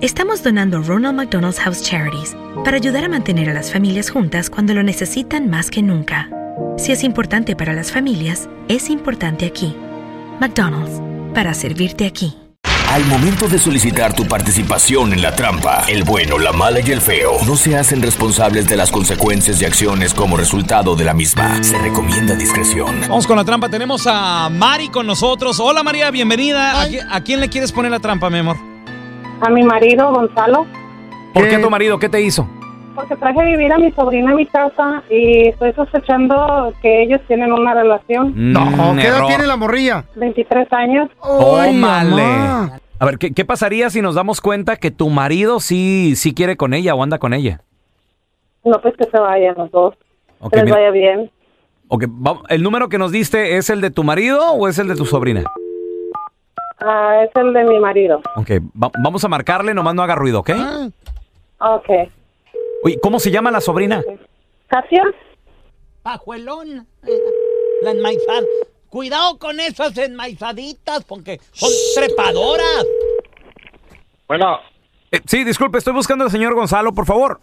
estamos donando Ronald McDonald's House Charities para ayudar a mantener a las familias juntas cuando lo necesitan más que nunca. Si es importante para las familias, es importante aquí. McDonald's, para servirte aquí. Al momento de solicitar tu participación en la trampa, el bueno, la mala y el feo no se hacen responsables de las consecuencias y acciones como resultado de la misma. Se recomienda discreción. Vamos con la trampa. Tenemos a Mari con nosotros. Hola María, bienvenida. ¿A, a quién le quieres poner la trampa, mi amor? A mi marido, Gonzalo, ¿Por qué tu marido? ¿Qué te hizo? porque traje a vivir a mi sobrina a mi casa y estoy sospechando que ellos tienen una relación. No, Mm, ¿qué edad error. tiene la morrilla? 23 años. Ay, Tómale. mamá. A ver, ¿qué, qué pasaría si nos damos cuenta que tu marido sí, sí quiere con ella o anda con ella? No, pues que se vayan los dos. Ok, que les mira. vaya bien. Ok, va- ¿El número que nos diste es el de tu marido o es el de tu sobrina? Ah, es el de mi marido. Ok, va- vamos a marcarle, nomás no haga ruido, ¿ok? Ok. Oye, ¿cómo se llama la sobrina? ¿Kasia? Pajuelón. La enmaizada. Cuidado con esas enmaizaditas porque son trepadoras. Bueno, Eh, sí, disculpe, estoy buscando al señor Gonzalo, por favor.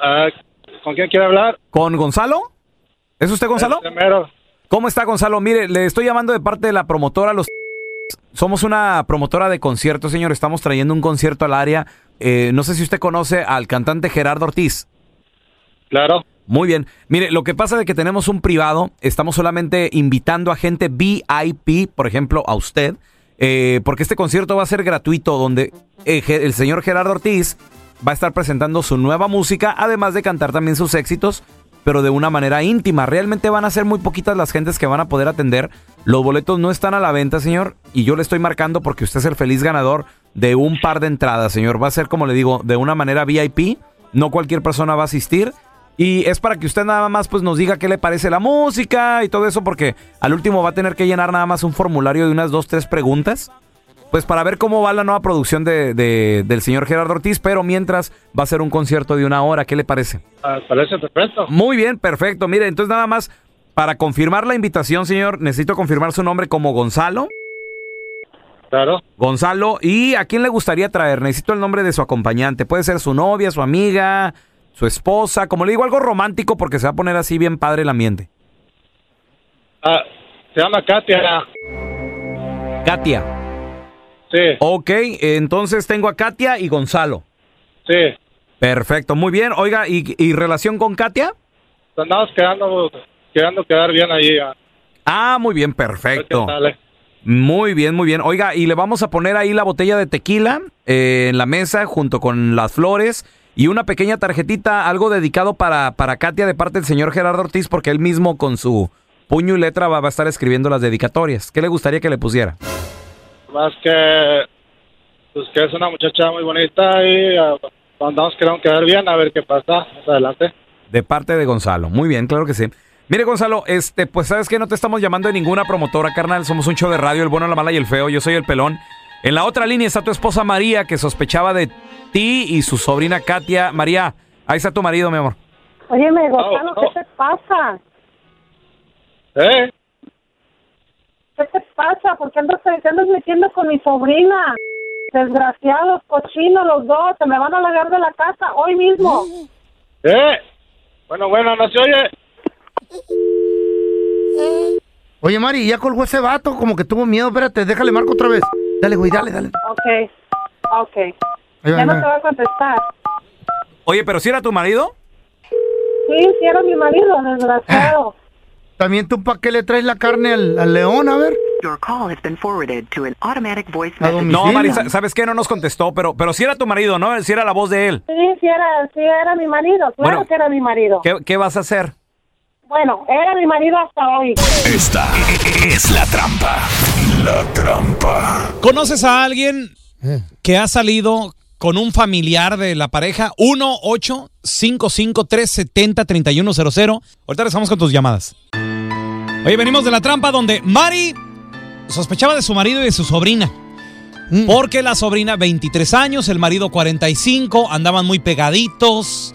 ah, ¿con quién quiere hablar? ¿Con Gonzalo? ¿Es usted Gonzalo? Primero. ¿Cómo está Gonzalo? Mire, le estoy llamando de parte de la promotora Los... Somos una promotora de conciertos, señor. Estamos trayendo un concierto al área. Eh, no sé si usted conoce al cantante Gerardo Ortiz. Claro. Muy bien. Mire, lo que pasa es que tenemos un privado. Estamos solamente invitando a gente VIP, por ejemplo, a usted. eh, porque este concierto va a ser gratuito, donde eh, el señor Gerardo Ortiz va a estar presentando su nueva música, además de cantar también sus éxitos, pero de una manera íntima. Realmente van a ser muy poquitas las gentes que van a poder atender. Los boletos no están a la venta, señor, y yo le estoy marcando porque usted es el feliz ganador de un par de entradas, señor. Va a ser, como le digo, de una manera VIP. No cualquier persona va a asistir. Y es para que usted nada más pues nos diga qué le parece la música y todo eso, porque al último va a tener que llenar nada más un formulario de unas dos, tres preguntas. Pues para ver cómo va la nueva producción de, de- del señor Gerardo Ortiz, pero mientras va a ser un concierto de una hora, ¿qué le parece? Ah, parece perfecto. Muy bien, perfecto. Mire, entonces nada más, para confirmar la invitación, señor, necesito confirmar su nombre como Gonzalo. Claro. Gonzalo, ¿y a quién le gustaría traer? Necesito el nombre de su acompañante. Puede ser su novia, su amiga, su esposa, como le digo, algo romántico porque se va a poner así bien padre el ambiente. Ah, se llama Katia. Katia. Sí, Ok, entonces tengo a Katia y Gonzalo. sí. Perfecto, muy bien. Oiga, ¿y, y relación con Katia? Andamos quedando, quedando quedar bien ahí. ah. Ah, muy bien, perfecto. Muy bien, muy bien. Oiga, y le vamos a poner ahí la botella de tequila eh, en la mesa junto con las flores y una pequeña tarjetita, algo dedicado para, para Katia de parte del señor Gerardo Ortiz, porque él mismo con su puño y letra va, va a estar escribiendo las dedicatorias. ¿Qué le gustaría que le pusiera? Más que, pues que es una muchacha muy bonita y ah, andamos quedando quedar bien a ver qué pasa más adelante. De parte de Gonzalo. Muy bien, claro que sí. Mire, Gonzalo, este, pues sabes que no te estamos llamando de ninguna promotora, carnal. Somos un show de radio, el bueno, la mala y el feo. Yo soy el pelón. En la otra línea está tu esposa María, que sospechaba de ti y su sobrina Katia. María, ahí está tu marido, mi amor. Oye, me Gonzalo, oh. ¿qué te pasa? ¿Eh? ¿Qué te pasa? ¿Por qué andas, te andas metiendo con mi sobrina? Desgraciados, cochinos los dos, se me van a largar de la casa hoy mismo. ¿Eh? Bueno, bueno, no se oye. Oye, Mari, ya colgó ese vato, como que tuvo miedo. Espérate, déjale marco otra vez. Dale, güey, dale, dale. Ok, ok. Ahí va, Ya ahí no va. te va a contestar. Oye, pero si era tu marido? Sí, sí era mi marido, desgraciado. También tú, ¿para qué le traes la carne al, al león? A ver. Your call has been forwarded to an automatic voice message. No, domicilio. Mari, sa- ¿sabes qué? No nos contestó, pero, pero si era tu marido, ¿no? Si era la voz de él. Sí, sí era, sí era mi marido, claro Bueno. que era mi marido. ¿Qué, qué vas a hacer? Bueno, era mi marido hasta hoy. Esta es la trampa. La trampa. ¿Conoces a alguien que ha salido con un familiar de la pareja? 1-855-370-3100. Ahorita regresamos con tus llamadas. Oye, venimos de la trampa donde Mari sospechaba de su marido y de su sobrina. Porque la sobrina 23 años, el marido 45, andaban muy pegaditos.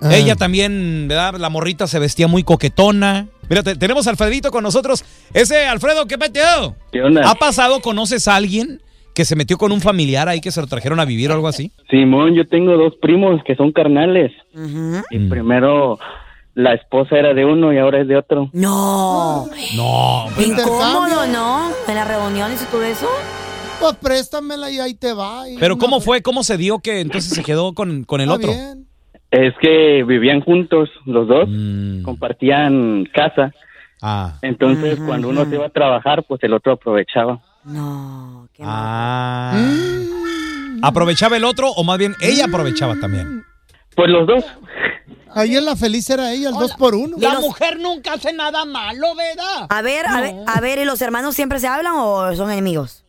Ah. Ella también, ¿verdad? La morrita se vestía muy coquetona. Mira, te- tenemos a Alfredito con nosotros. Ese, Alfredo, ¿qué peteo? ¿Qué onda? ¿Ha pasado, conoces a alguien que se metió con un familiar ahí que se lo trajeron a vivir o algo así? Simón, yo tengo dos primos que son carnales. Y Mm. primero la esposa era de uno y ahora es de otro. No. No. Incómodo, ¿no? En las reuniones y todo eso. Pues préstamela y ahí te va. y Pero una- ¿cómo fue? ¿Cómo se dio que entonces se quedó con, con el Está otro? bien. Es que vivían juntos los dos, Mm. compartían casa. Ah. Entonces, cuando uno se iba a trabajar, pues el otro aprovechaba. No. Qué Ah. Mm. ¿Aprovechaba el otro o más bien ella aprovechaba también? Pues los dos. Ayer la feliz era ella, el dos por uno. La mujer nunca hace nada malo, ¿verdad? A ver, a ver, a ver, ¿y los hermanos siempre se hablan o son enemigos?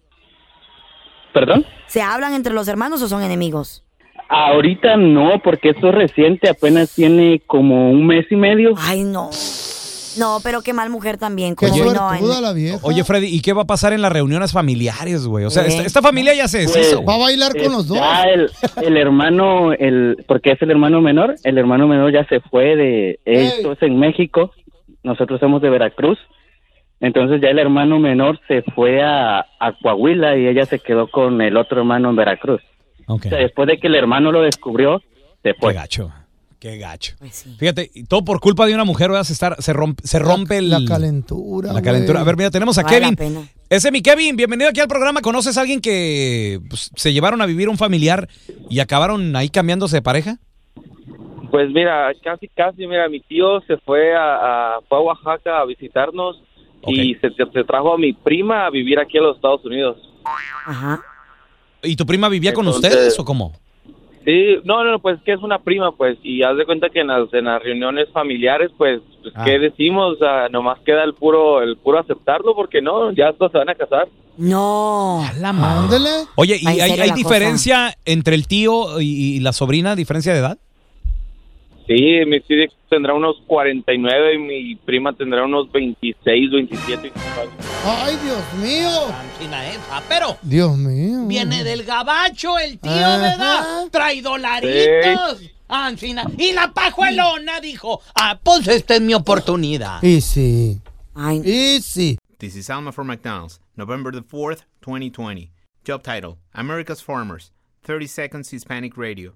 ¿Perdón? ¿Se hablan entre los hermanos o son enemigos? Ahorita no, porque esto es reciente, apenas tiene como un mes y medio. Ay, no. No, pero qué mal mujer también. Qué como no, en- la vieja. Oye, Freddy, ¿y qué va a pasar en las reuniones familiares, güey? O sea, Eh. esta, esta familia ya se Pues, deshizo. Va a bailar con los dos. Ya el, el hermano, el, porque es el hermano menor, el hermano menor ya se fue de, esto es en México, nosotros somos de Veracruz, entonces ya el hermano menor se fue a, a Coahuila y ella se quedó con el otro hermano en Veracruz. O sea, después de que el hermano lo descubrió, se Qué fue. gacho. Qué gacho. Pues sí. Fíjate, y todo por culpa de una mujer, ¿verdad? Se, está- se rompe, se rompe el, La calentura. la calentura. A ver, mira, tenemos a Vale la Kevin. pena. Ese es mi Kevin, bienvenido aquí al programa. ¿Conoces a alguien que pues, se llevaron a vivir un familiar y acabaron ahí cambiándose de pareja? Pues mira, casi, casi, mira, mi tío se fue a, a, fue a Oaxaca a visitarnos y se, se trajo a mi prima a vivir aquí a los Estados Unidos. Ajá. ¿Y tu prima vivía con ustedes o cómo? Sí, no, no, pues que es una prima, pues, y haz de cuenta que en las, en las reuniones familiares, pues, pues, Ah. ¿qué decimos? O sea, nomás queda el puro, el puro aceptarlo, porque no, ya todos se van a casar. No. La madre. Ándele. Oye, ¿y Ahí hay, hay diferencia entre el tío y, y la sobrina, diferencia de edad? Sí, mi tío tendrá unos 49 y mi prima tendrá unos 26, 27 años. Ay, Dios mío. pero Dios mío. viene del gabacho el tío, Ajá. ¿verdad? Trae dolaritos. Ancina. Y la pajuelona dijo, ah, pues esta es mi oportunidad. Y sí. Ay, Y sí. This is Alma from McDonald's, November the 4th, 2020. Job title America's Farmers, 30 Seconds Hispanic Radio.